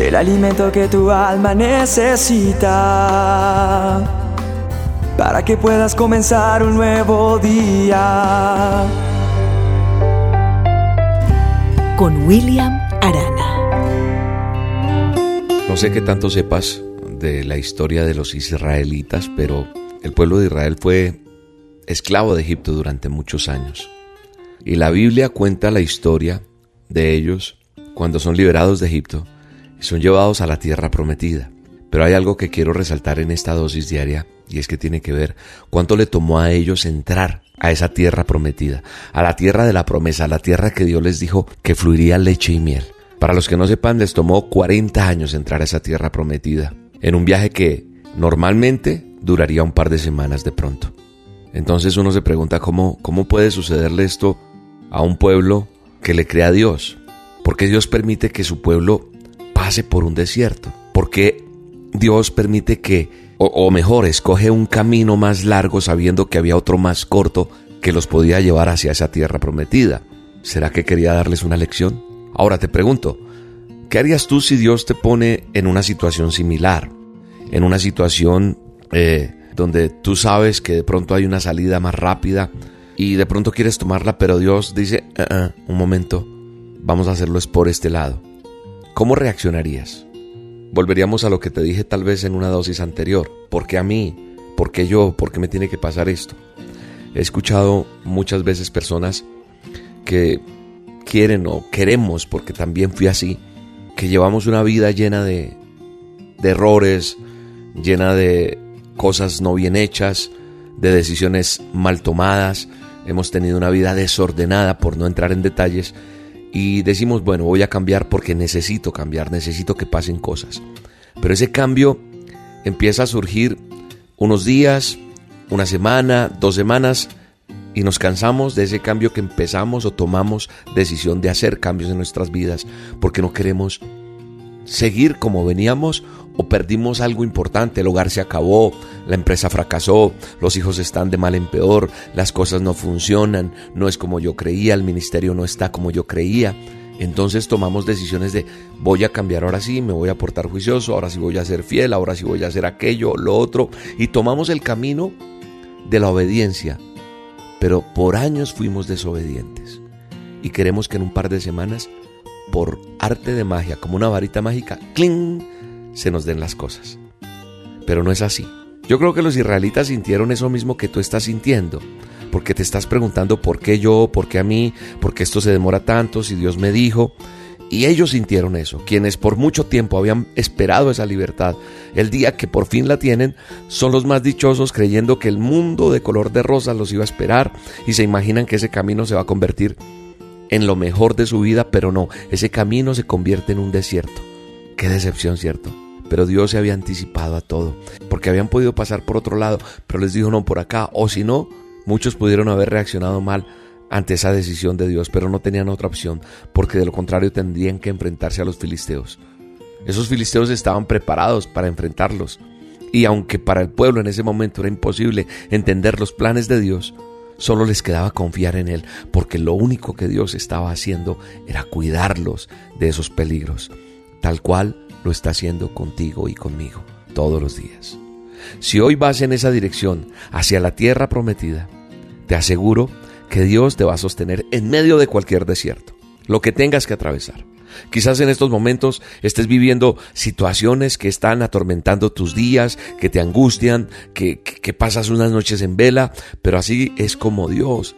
el alimento que tu alma necesita para que puedas comenzar un nuevo día. Con William Arana. No sé qué tanto sepas de la historia de los israelitas, pero el pueblo de Israel fue esclavo de Egipto durante muchos años. Y la Biblia cuenta la historia de ellos cuando son liberados de Egipto son llevados a la tierra prometida. Pero hay algo que quiero resaltar en esta dosis diaria y es que tiene que ver cuánto le tomó a ellos entrar a esa tierra prometida, a la tierra de la promesa, a la tierra que Dios les dijo que fluiría leche y miel. Para los que no sepan, les tomó 40 años entrar a esa tierra prometida, en un viaje que normalmente duraría un par de semanas de pronto. Entonces uno se pregunta cómo, cómo puede sucederle esto a un pueblo que le crea a Dios. ¿Por qué Dios permite que su pueblo pase por un desierto? ¿Por qué Dios permite que, o, mejor, escoge un camino más largo sabiendo que había otro más corto que los podía llevar hacia esa tierra prometida? ¿Será que quería darles una lección? Ahora te pregunto, ¿qué harías tú si Dios te pone en una situación similar? En una situación eh, donde tú sabes que de pronto hay una salida más rápida y de pronto quieres tomarla, pero Dios dice, "Ah, ah, un momento, vamos a hacerlo es por este lado. ¿Cómo reaccionarías? Volveríamos a lo que te dije tal vez en una dosis anterior. ¿Por qué a mí? ¿Por qué yo? ¿Por qué me tiene que pasar esto? He escuchado muchas veces personas que quieren o queremos, porque también fui así, que llevamos una vida llena de, de errores, llena de cosas no bien hechas, de decisiones mal tomadas, hemos tenido una vida desordenada por no entrar en detalles y decimos, bueno, voy a cambiar porque necesito cambiar, necesito que pasen cosas. Pero ese cambio empieza a surgir unos días, una semana, dos semanas y nos cansamos de ese cambio que empezamos o tomamos decisión de hacer cambios en nuestras vidas porque no queremos seguir como veníamos o perdimos algo importante, el hogar se acabó, la empresa fracasó, los hijos están de mal en peor, las cosas no funcionan, no es como yo creía, el ministerio no está como yo creía. Entonces tomamos decisiones de voy a cambiar ahora sí, me voy a portar juicioso, ahora sí voy a ser fiel, ahora sí voy a hacer aquello, lo otro, y tomamos el camino de la obediencia. Pero por años fuimos desobedientes y queremos que en un par de semanas, por arte de magia, como una varita mágica, ¡cling! Se nos den las cosas. Pero no es así. Yo creo que los israelitas sintieron eso mismo que tú estás sintiendo, porque te estás preguntando por qué yo, por qué a mí, por qué esto se demora tanto, si Dios me dijo. Y ellos sintieron eso, quienes por mucho tiempo habían esperado esa libertad. El día que por fin la tienen, son los más dichosos creyendo que el mundo de color de rosa los iba a esperar y se imaginan que ese camino se va a convertir en lo mejor de su vida, pero no, ese camino se convierte en un desierto. Qué decepción, ¿cierto? Pero Dios se había anticipado a todo, porque habían podido pasar por otro lado, pero les dijo no por acá, o si no, muchos pudieron haber reaccionado mal ante esa decisión de Dios, pero no tenían otra opción, porque de lo contrario tendrían que enfrentarse a los filisteos. Esos filisteos estaban preparados para enfrentarlos, y aunque para el pueblo en ese momento era imposible entender los planes de Dios, solo les quedaba confiar en Él, porque lo único que Dios estaba haciendo era cuidarlos de esos peligros, tal cual lo está haciendo contigo y conmigo todos los días. Si hoy vas en esa dirección, hacia la tierra prometida, te aseguro que Dios te va a sostener en medio de cualquier desierto, lo que tengas que atravesar. Quizás en estos momentos estés viviendo situaciones que están atormentando tus días, que te angustian, que, pasas unas noches en vela, pero así es como Dios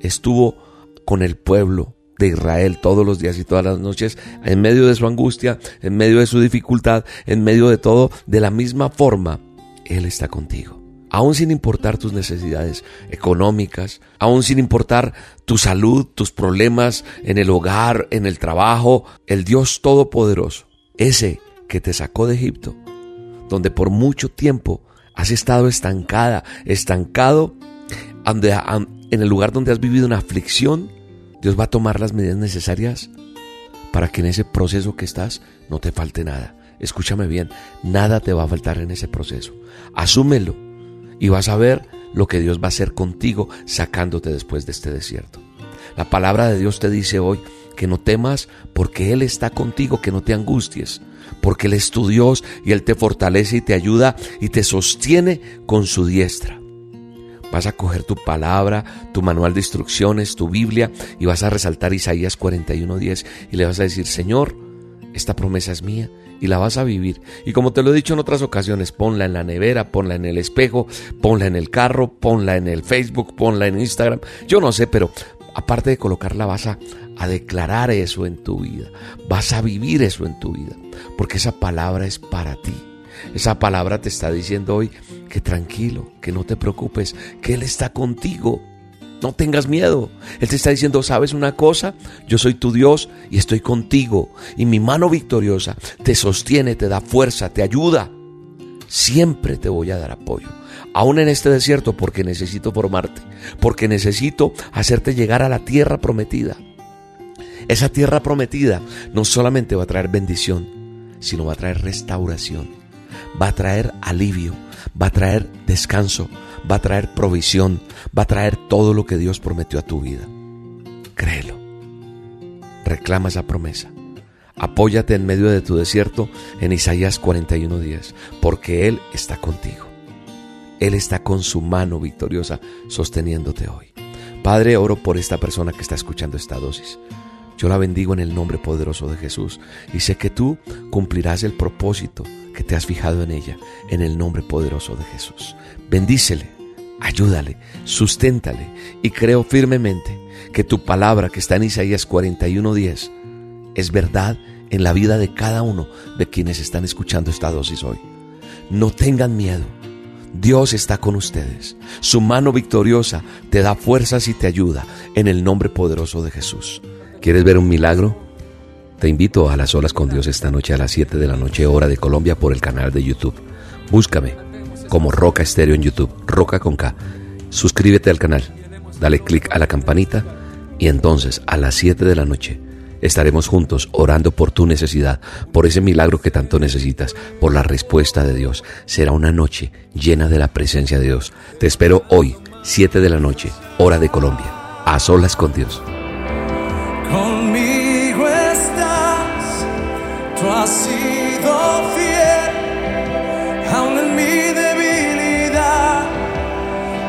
estuvo con el pueblo de Israel todos los días y todas las noches, en medio de su angustia, en medio de su dificultad, en medio de todo, de la misma forma, Él está contigo. Aún sin importar tus necesidades económicas, aún sin importar tu salud, tus problemas en el hogar, en el trabajo, el Dios Todopoderoso, ese que te sacó de Egipto, donde por mucho tiempo has estado estancada, estancado, en el lugar donde has vivido una aflicción, Dios va a tomar las medidas necesarias para que en ese proceso que estás no te falte nada. Escúchame bien, nada te va a faltar en ese proceso. Asúmelo y vas a ver lo que Dios va a hacer contigo sacándote después de este desierto. La palabra de Dios te dice hoy que no temas porque Él está contigo, que no te angusties, porque Él es tu Dios y Él te fortalece y te ayuda y te sostiene con su diestra. Vas a coger tu palabra, tu manual de instrucciones, tu Biblia y vas a resaltar Isaías 41:10 y le vas a decir, Señor, esta promesa es mía y la vas a vivir. Y como te lo he dicho en otras ocasiones, ponla en la nevera, ponla en el espejo, ponla en el carro, ponla en el Facebook, ponla en Instagram. Yo no sé, pero aparte de colocarla vas a, a declarar eso en tu vida. Vas a vivir eso en tu vida. Porque esa palabra es para ti. Esa palabra te está diciendo hoy que tranquilo, que no te preocupes, que Él está contigo. No tengas miedo. Él te está diciendo, ¿sabes una cosa? Yo soy tu Dios y estoy contigo. Y mi mano victoriosa te sostiene, te da fuerza, te ayuda. Siempre te voy a dar apoyo. Aún en este desierto porque necesito formarte. Porque necesito hacerte llegar a la tierra prometida. Esa tierra prometida no solamente va a traer bendición, sino va a traer restauración. Va a traer alivio. Va a traer descanso va a traer provisión, va a traer todo lo que Dios prometió a tu vida. Créelo. Reclama esa promesa. Apóyate en medio de tu desierto en Isaías 41:10, porque Él está contigo. Él está con su mano victoriosa sosteniéndote hoy. Padre, oro por esta persona que está escuchando esta dosis. Yo la bendigo en el nombre poderoso de Jesús y sé que tú cumplirás el propósito que te has fijado en ella, en el nombre poderoso de Jesús. Bendícele, ayúdale, susténtale y creo firmemente que tu palabra que está en Isaías 41:10 es verdad en la vida de cada uno de quienes están escuchando esta dosis hoy. No tengan miedo. Dios está con ustedes. Su mano victoriosa te da fuerzas y te ayuda en el nombre poderoso de Jesús. ¿Quieres ver un milagro? Te invito a las olas con Dios esta noche a las 7 de la noche hora de Colombia por el canal de YouTube. Búscame como Roca Estéreo en YouTube, Roca con K. Suscríbete al canal, dale click a la campanita y entonces a las 7 de la noche estaremos juntos orando por tu necesidad, por ese milagro que tanto necesitas, por la respuesta de Dios. Será una noche llena de la presencia de Dios. Te espero hoy, 7 de la noche, hora de Colombia, a solas con Dios. Has sido fiel, aún en mi debilidad.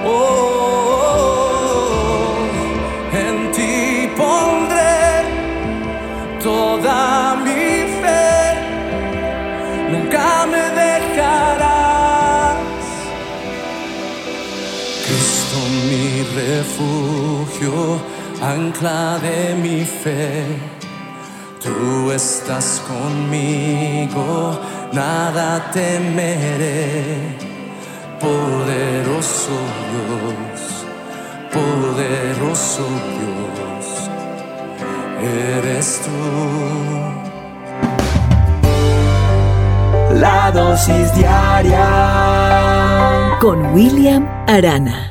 Oh, en ti pondré toda mi fe. Nunca me dejarás. Cristo mi refugio, ancla de mi fe. Tú estás conmigo, nada temeré. Poderoso Dios, poderoso Dios, eres tú. La dosis diaria con William Arana.